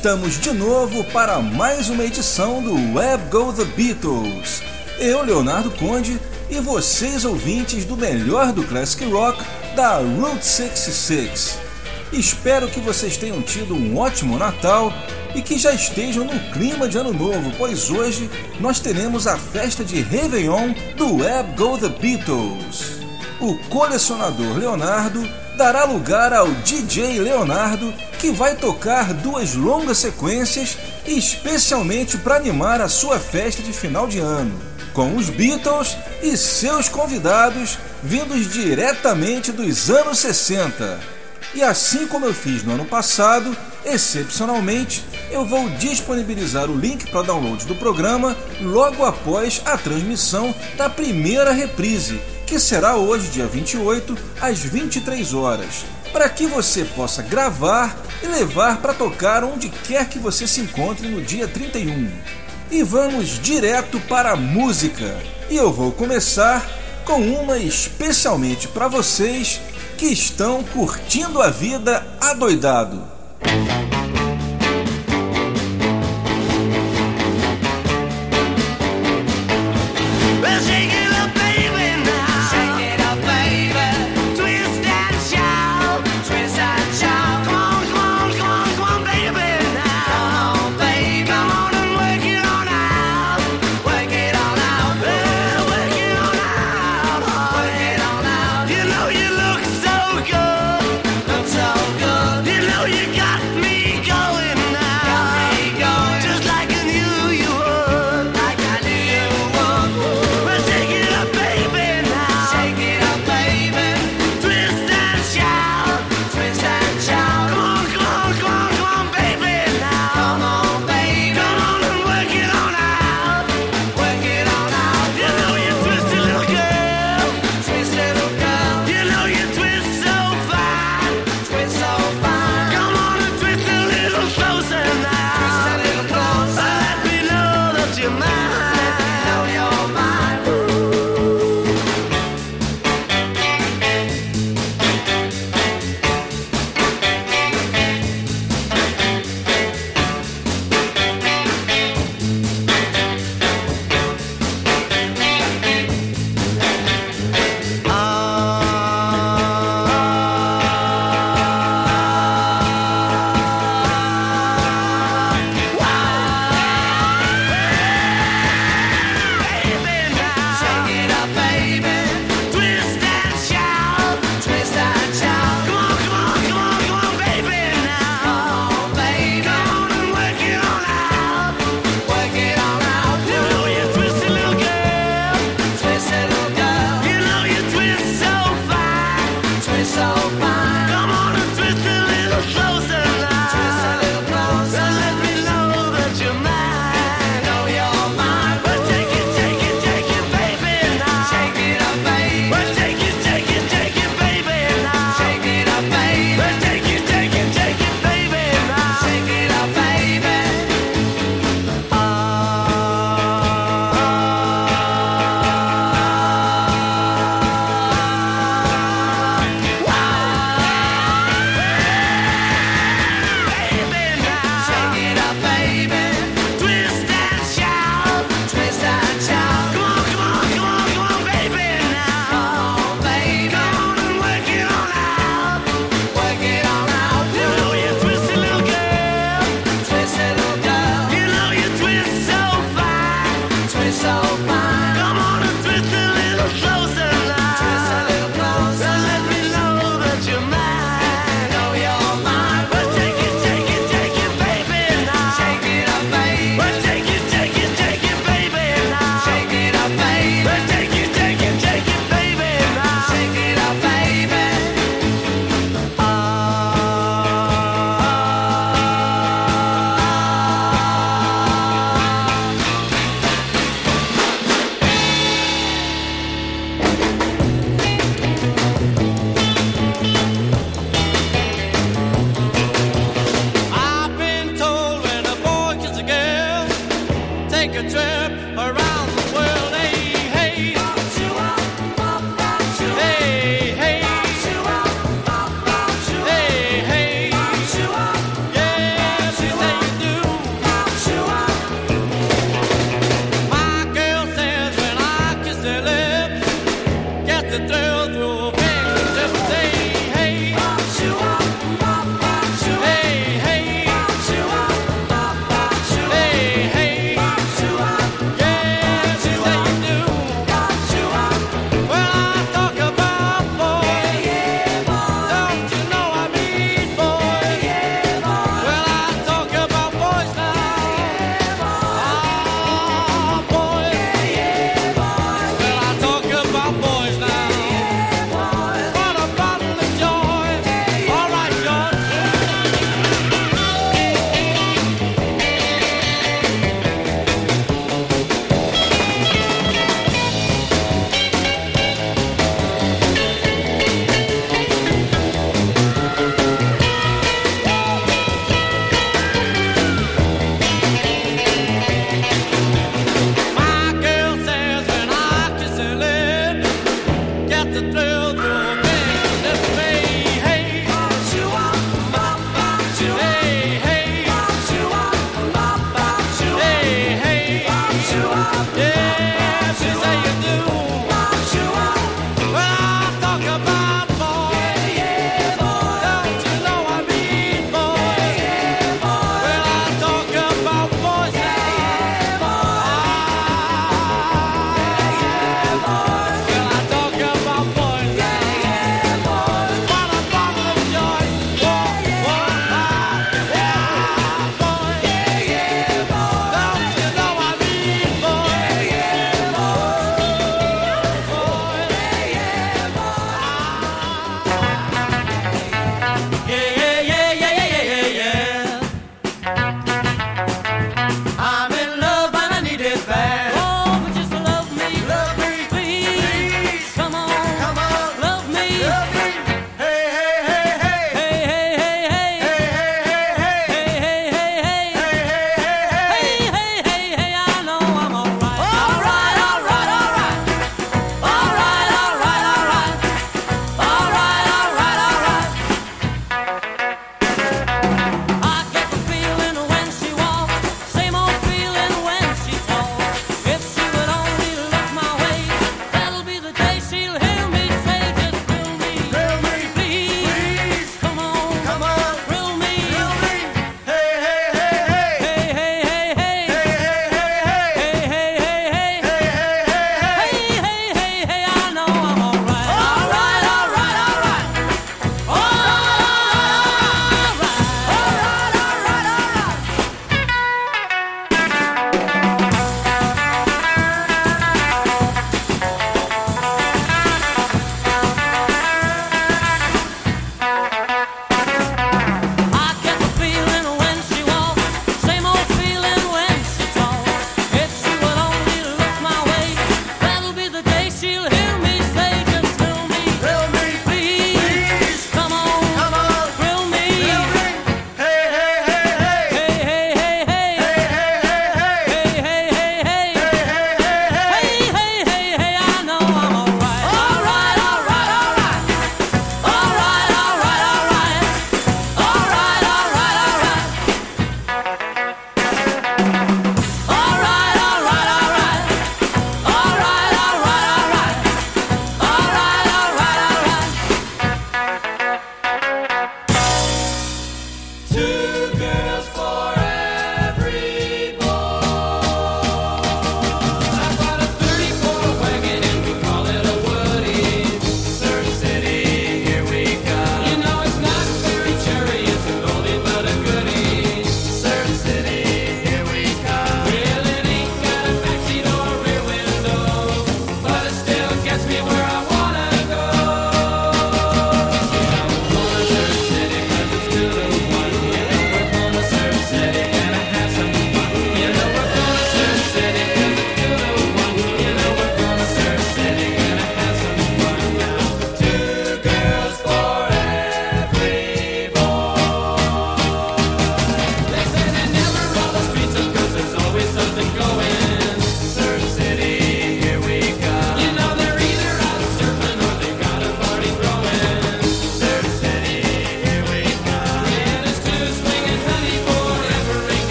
Estamos de novo para mais uma edição do Web Go The Beatles. Eu, Leonardo Conde, e vocês ouvintes do melhor do Classic Rock da Route 66. Espero que vocês tenham tido um ótimo Natal e que já estejam no clima de Ano Novo, pois hoje nós teremos a festa de Réveillon do Web Go The Beatles. O colecionador Leonardo dará lugar ao DJ Leonardo, que vai tocar duas longas sequências especialmente para animar a sua festa de final de ano, com os Beatles e seus convidados vindos diretamente dos anos 60. E assim como eu fiz no ano passado, excepcionalmente, eu vou disponibilizar o link para download do programa logo após a transmissão da primeira reprise que será hoje, dia 28, às 23 horas, para que você possa gravar e levar para tocar onde quer que você se encontre no dia 31. E vamos direto para a música. E eu vou começar com uma especialmente para vocês que estão curtindo a vida adoidado.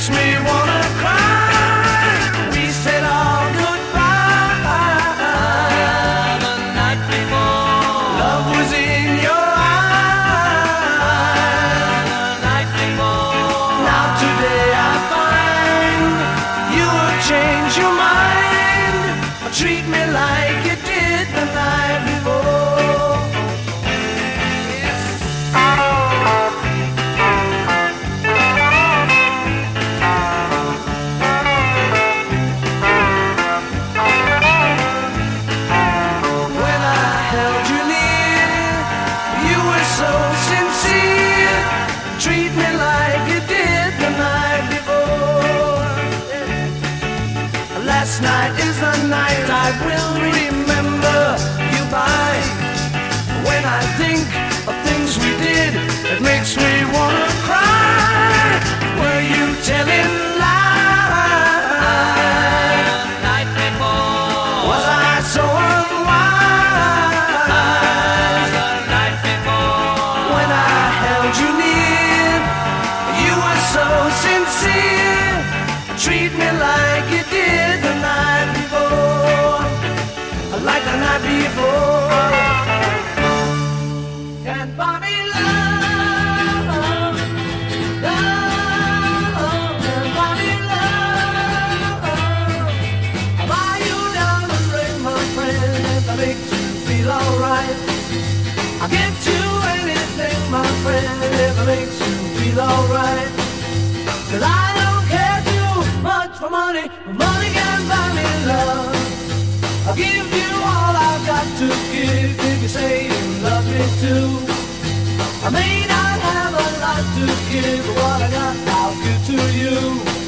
makes me wanna to give if you say you love me too. I may not have a lot to give, but what I got I'll give to you.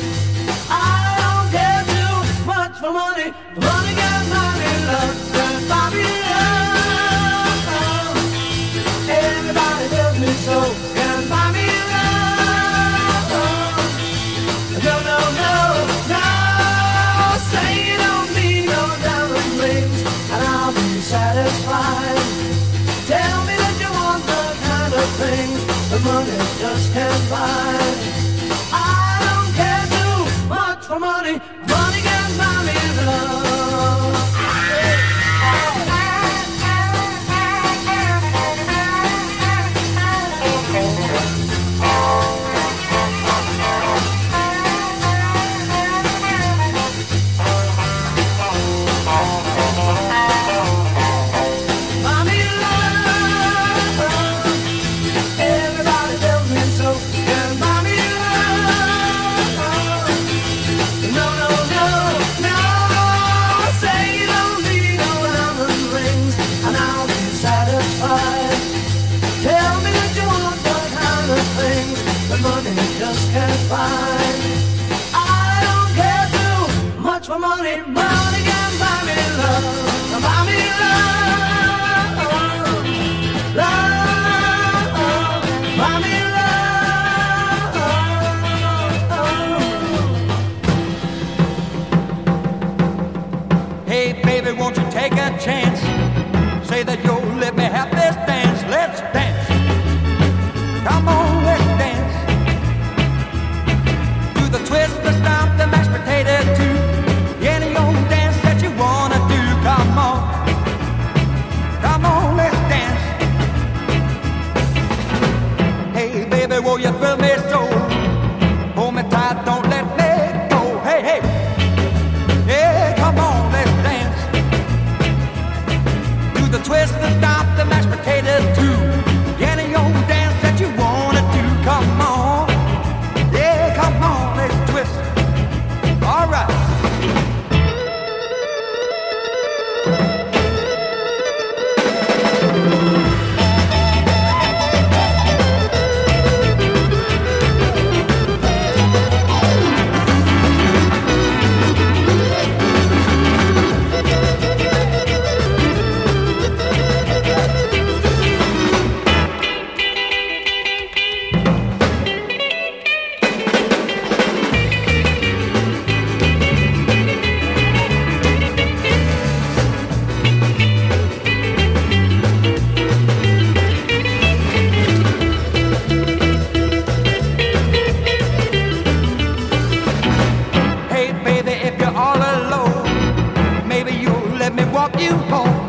Walk you home.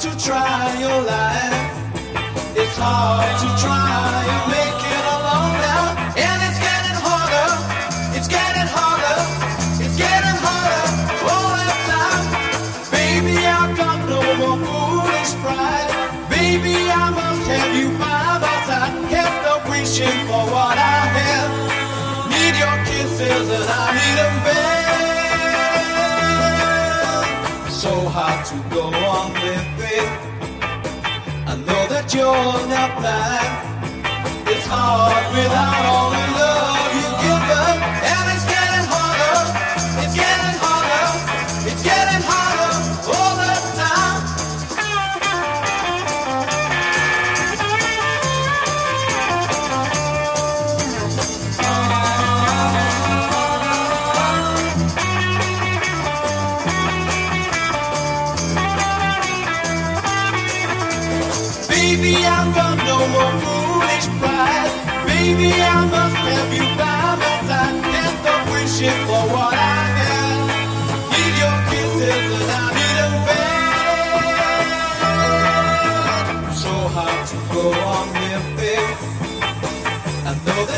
to try your life. It's hard to try and make it alone now. And it's getting harder. It's getting harder. It's getting harder all the time. Baby, I've got no more foolish pride. Baby, I must have you by my side. Can't stop wishing for what I have. Need your kisses and I need them bad. so hard to go on with. I know that you're not blind. It's hard without all the love.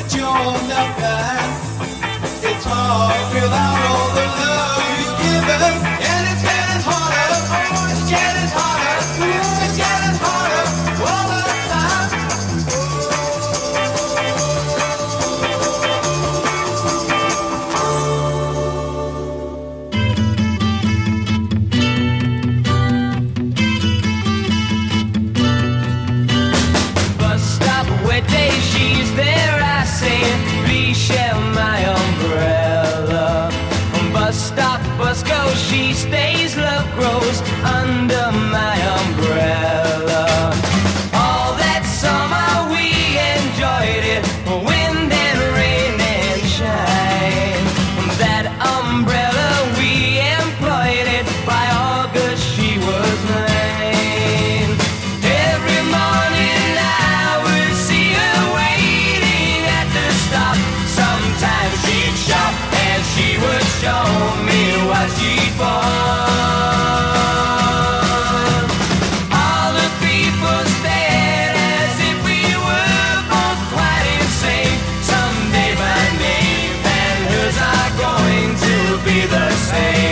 that you'll never. It's hard without. Be the same.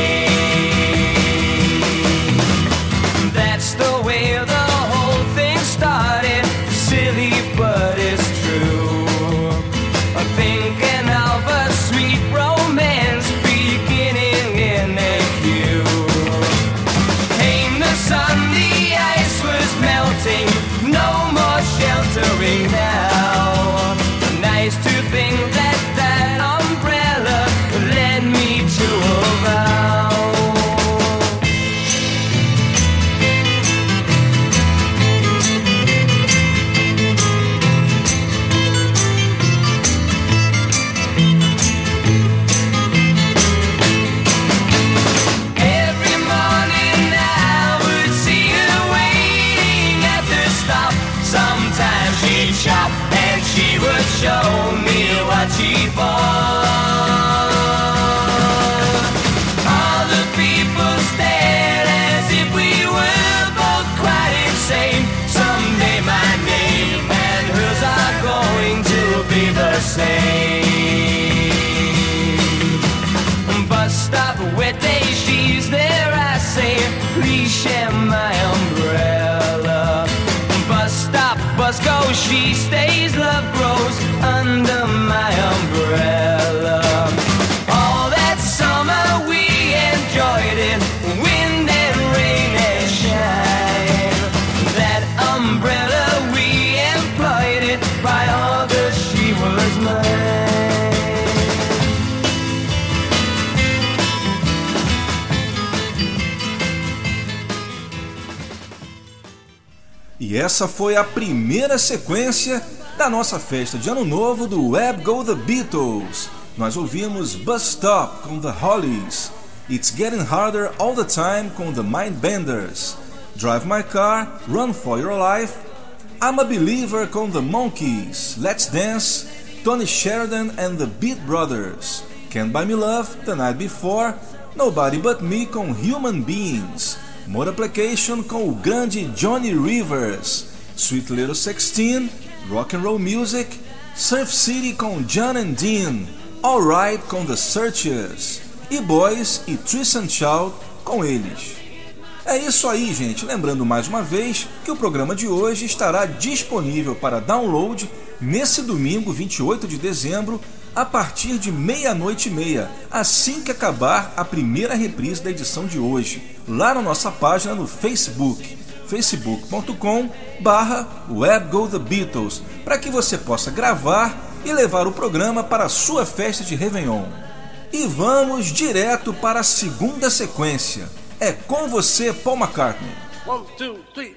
Essa foi a primeira sequência da nossa festa de ano novo do Web Go The Beatles. Nós ouvimos Bus Stop com The Hollies, It's Getting Harder All The Time com The Mindbenders, Drive My Car, Run For Your Life, I'm a Believer com The Monkees, Let's Dance, Tony Sheridan and The Beat Brothers, Can't Buy Me Love, The Night Before, Nobody But Me com Human Beings, Application com o grande Johnny Rivers, Sweet Little Sixteen, Rock and Roll Music, Surf City com John and Dean, Alright com The Searchers, e Boys e Tristan Child com eles. É isso aí, gente. Lembrando mais uma vez que o programa de hoje estará disponível para download nesse domingo, 28 de dezembro, a partir de meia-noite e meia, assim que acabar a primeira reprise da edição de hoje, lá na nossa página no Facebook, facebook.com barra webgothebeatles, para que você possa gravar e levar o programa para a sua festa de Réveillon. E vamos direto para a segunda sequência. É com você, Paul McCartney. One, two, three,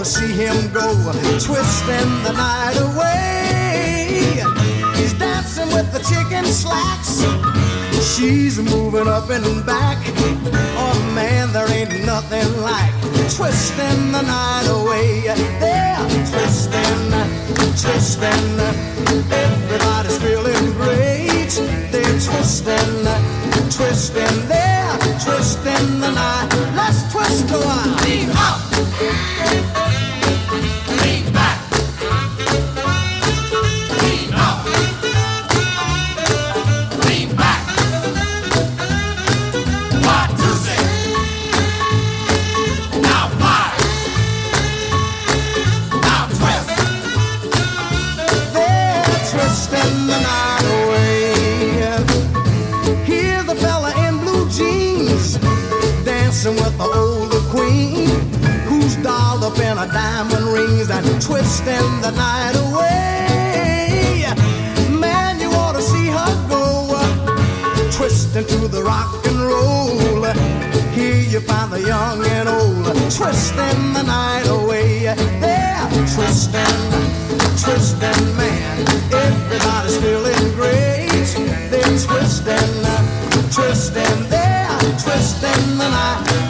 to see him go twisting the night away. He's dancing with the chicken slacks. She's moving up and back. Oh man, there ain't nothing like twisting the night away. They're twisting, twisting. Everybody's feeling great. They're twisting, twisting. They're twisting the night. Let's twist a while. Lean up. driving the night away. Man, you ought to see her go, twisting to the rock and roll. Here you find the young and old, twisting the night away. They're twisting, twisting, man. Everybody's feeling great. They're twisting, twisting, they're twisting the night.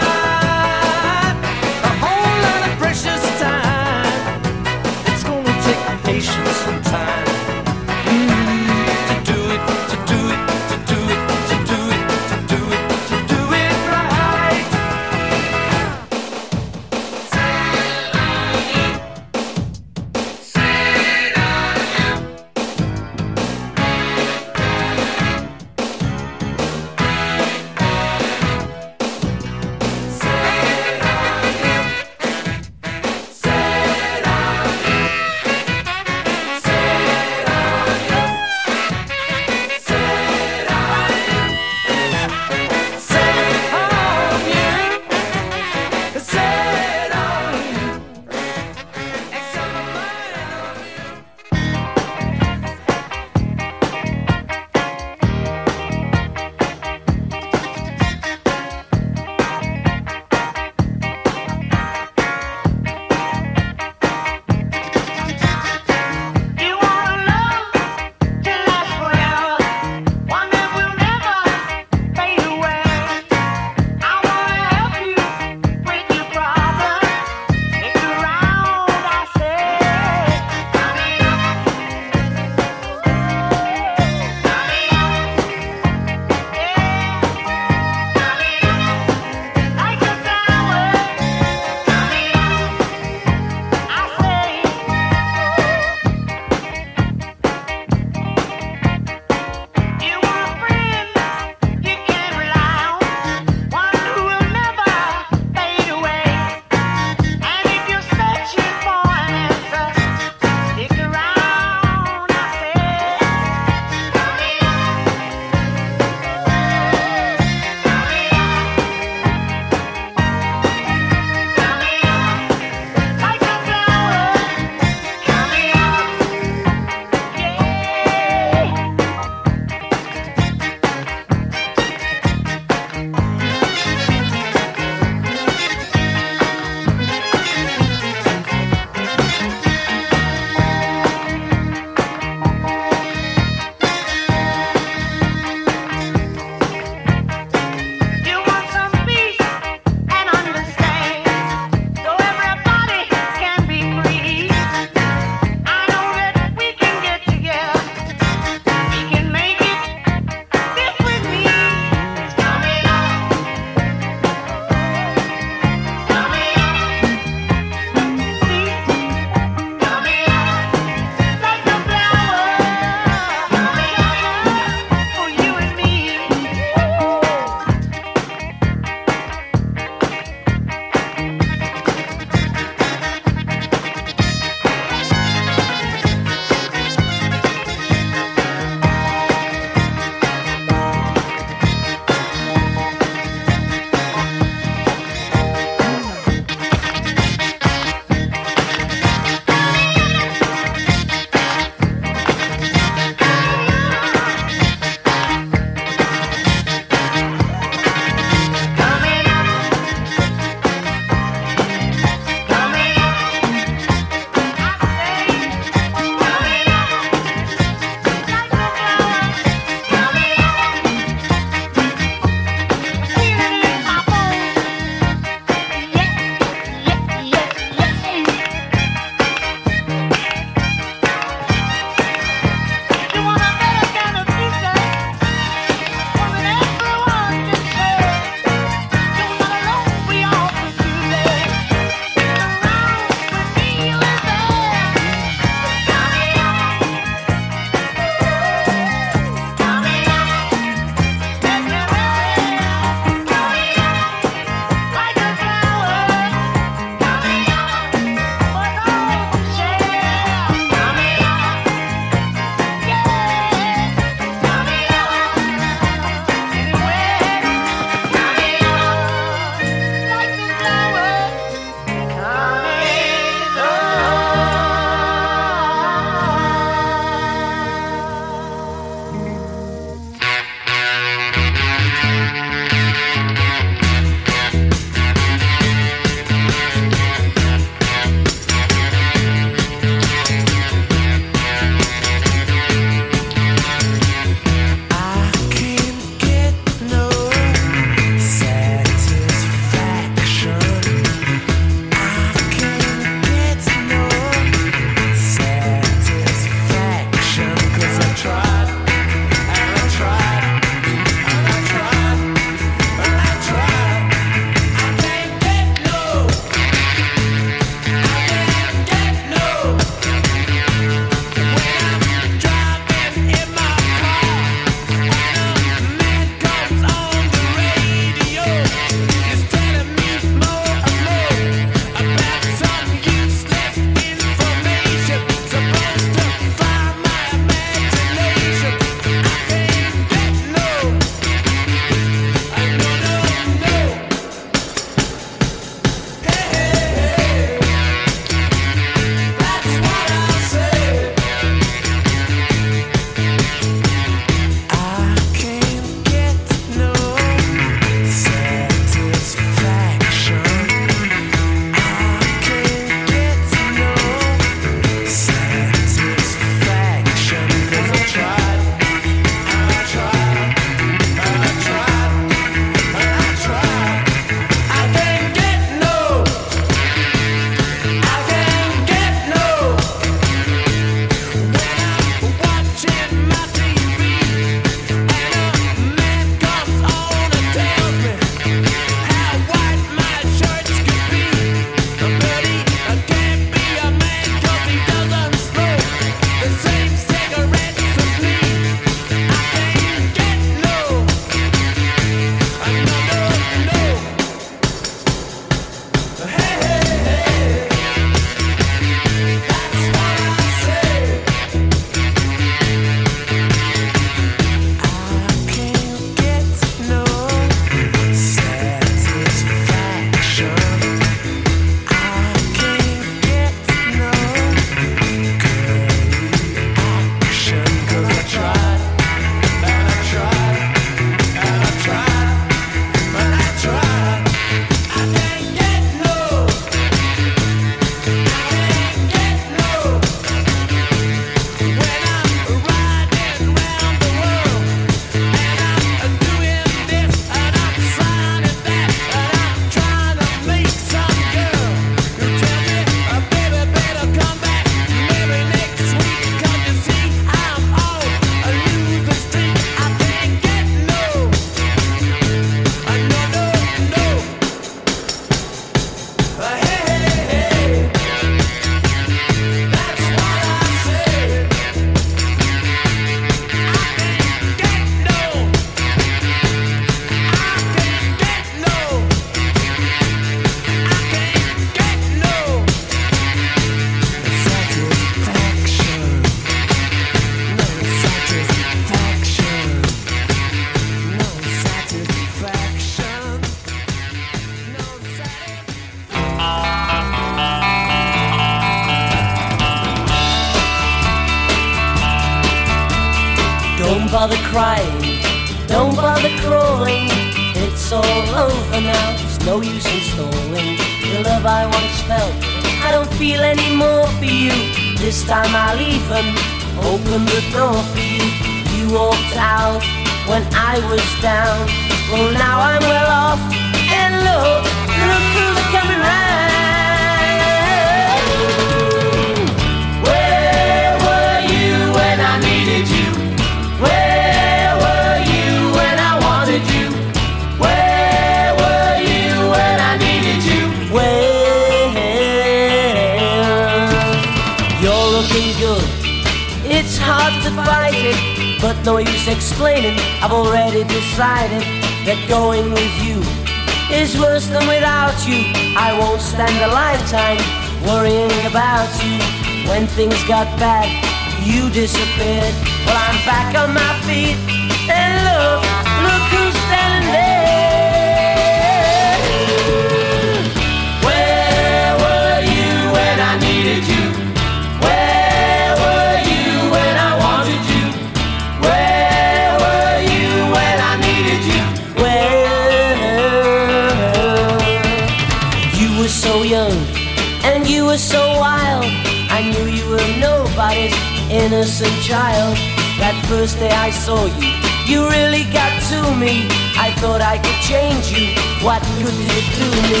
And you were so wild. I knew you were nobody's innocent child. That first day I saw you, you really got to me. I thought I could change you. What good did it do me?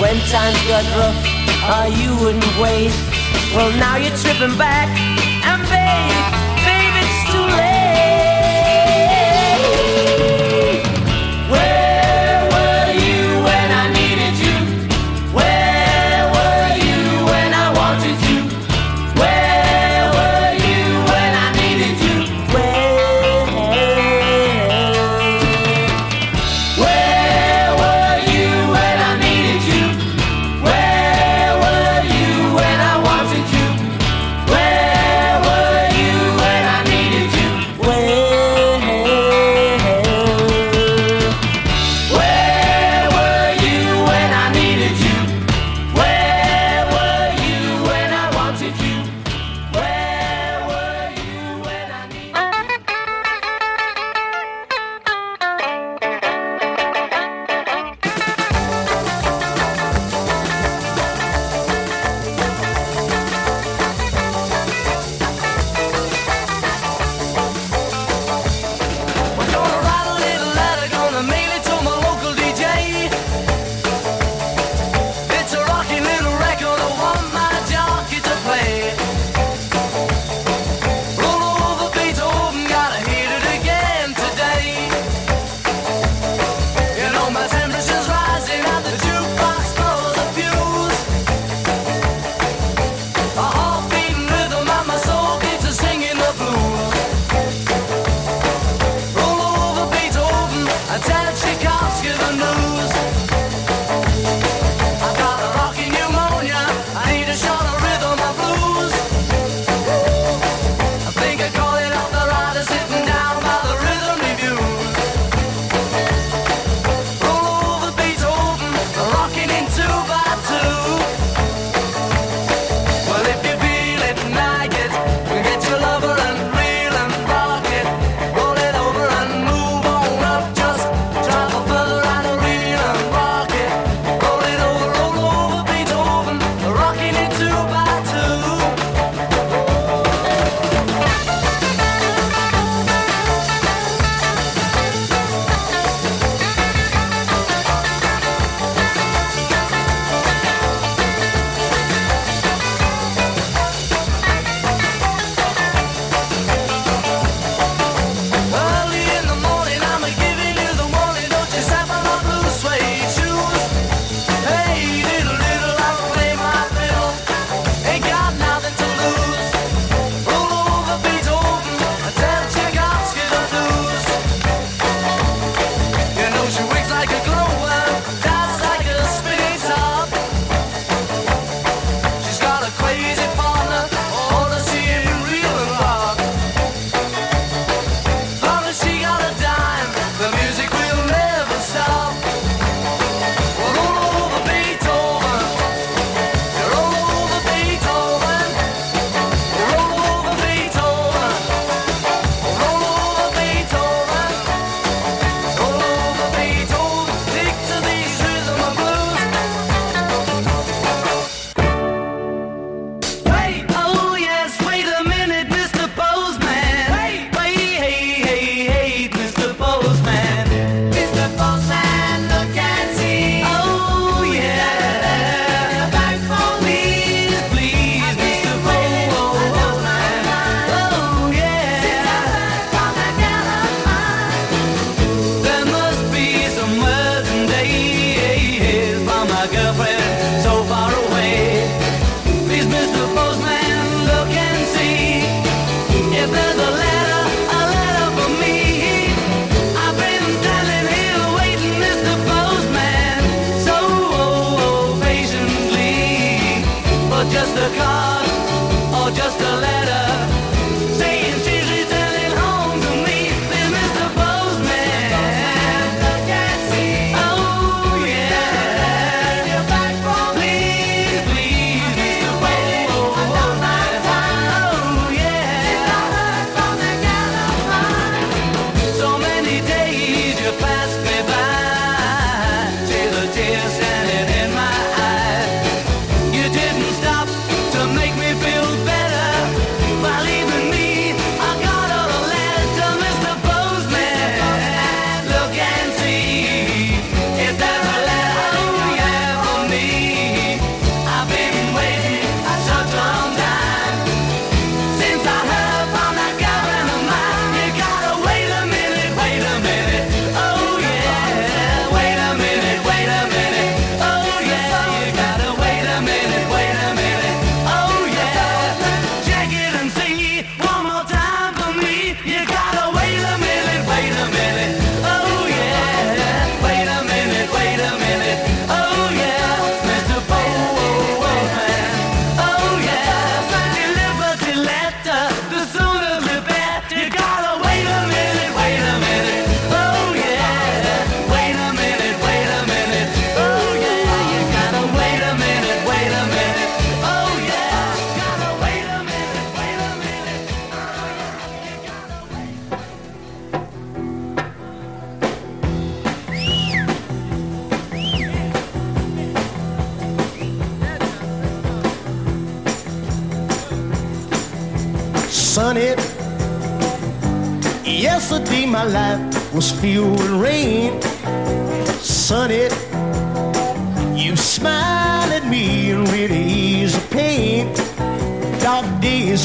When times got rough, uh, you wouldn't wait. Well, now you're tripping back, and babe.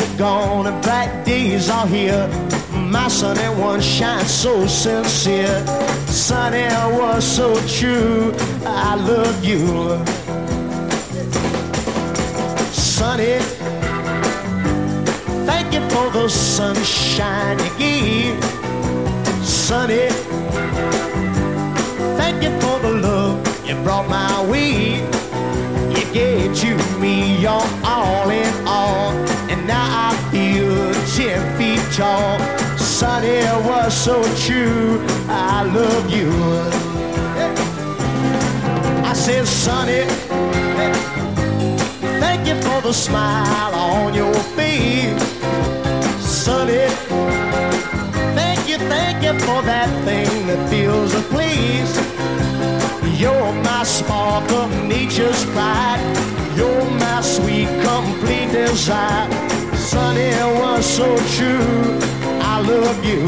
Are gone and bright days are here. My sunny one shines so sincere. Sunny was so true. I love you. Sunny, thank you for the sunshine you gave. Sunny, thank you for the love you brought my way. You gave to me your all in all, now I feel ten feet tall. Sunny was so true. I love you. I said, Sunny, thank you for the smile on your face. Sunny, thank you, thank you for that thing that fills a place. You're my spark of nature's pride. You're my sweet, complete desire. Sunny was so true. I love you.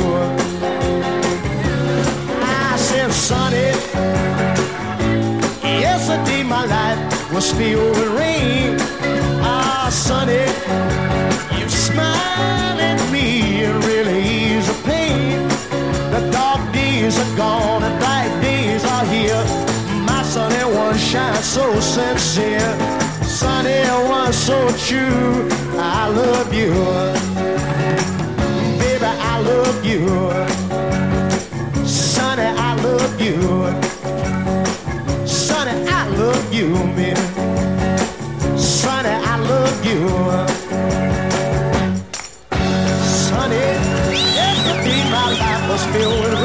I said, Sunny, yesterday my life was filled with rain. Ah, Sunny, you smile at me and really ease the pain. The dark days are gone and bright days are here. My sunny one shines so sincere. Sunny one so true. I love you. Baby, I love you. Sunny, I love you. Sunny, I love you, man. Sunny, I love you. Sunny, yesterday my life was filled with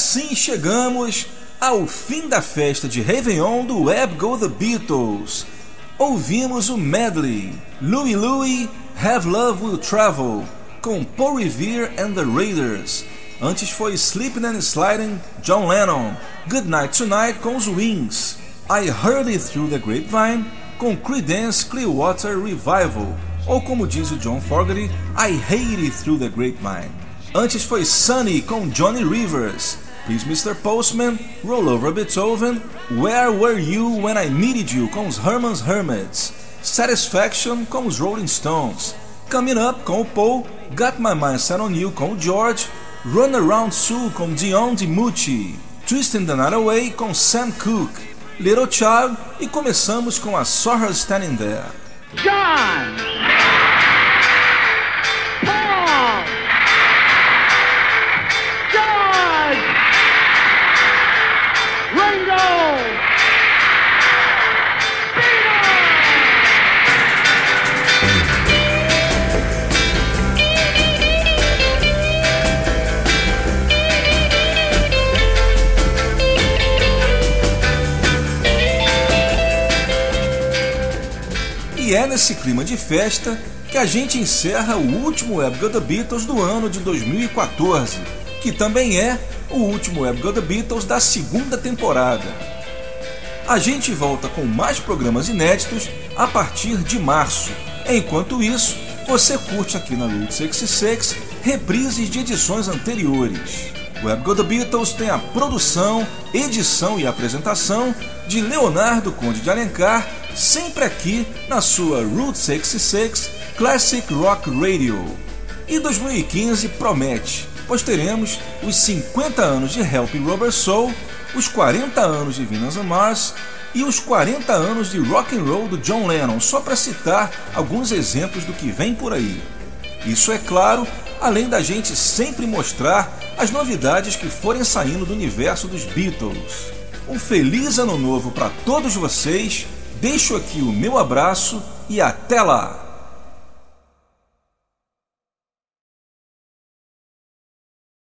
assim chegamos ao fim da festa de Réveillon do Web Go The Beatles. Ouvimos o medley Louie Louie Have Love Will Travel com Paul Revere and the Raiders. Antes foi Sleeping and Sliding John Lennon, Good Night Tonight com os Wings, I Heard It Through the Grapevine com Creedence Clearwater Revival, ou como diz o John Fogerty, I Hate It Through the Grapevine. Antes foi Sunny com Johnny Rivers, Please Mr. Postman, Roll Over Beethoven, Where Were You When I Needed You? Com os Herman's Hermits, Satisfaction com os Rolling Stones, Coming Up com o Paul, Got My Mind Set On You com o George, Run Around Sue com Dion DiMucci, Twisting the Night Away com Sam Cooke, Little Child. E começamos com a Saw Her Standing There. John. E é nesse clima de festa que a gente encerra o último Go The Beatles do ano de 2014, que também é o último Web Go The Beatles da segunda temporada. A gente volta com mais programas inéditos a partir de março. Enquanto isso, você curte aqui na Route 66 reprises de edições anteriores. Web Go The Beatles tem a produção, edição e apresentação de Leonardo Conde de Alencar, sempre aqui na sua Route 66 Classic Rock Radio. E 2015 promete, pois teremos os 50 anos de Helping Rubber Soul, os 40 anos de Venus on Mars e os 40 anos de rock and roll do John Lennon, só para citar alguns exemplos do que vem por aí. Isso é claro, além da gente sempre mostrar as novidades que forem saindo do universo dos Beatles. Um feliz ano novo para todos vocês. Deixo aqui o meu abraço e até lá.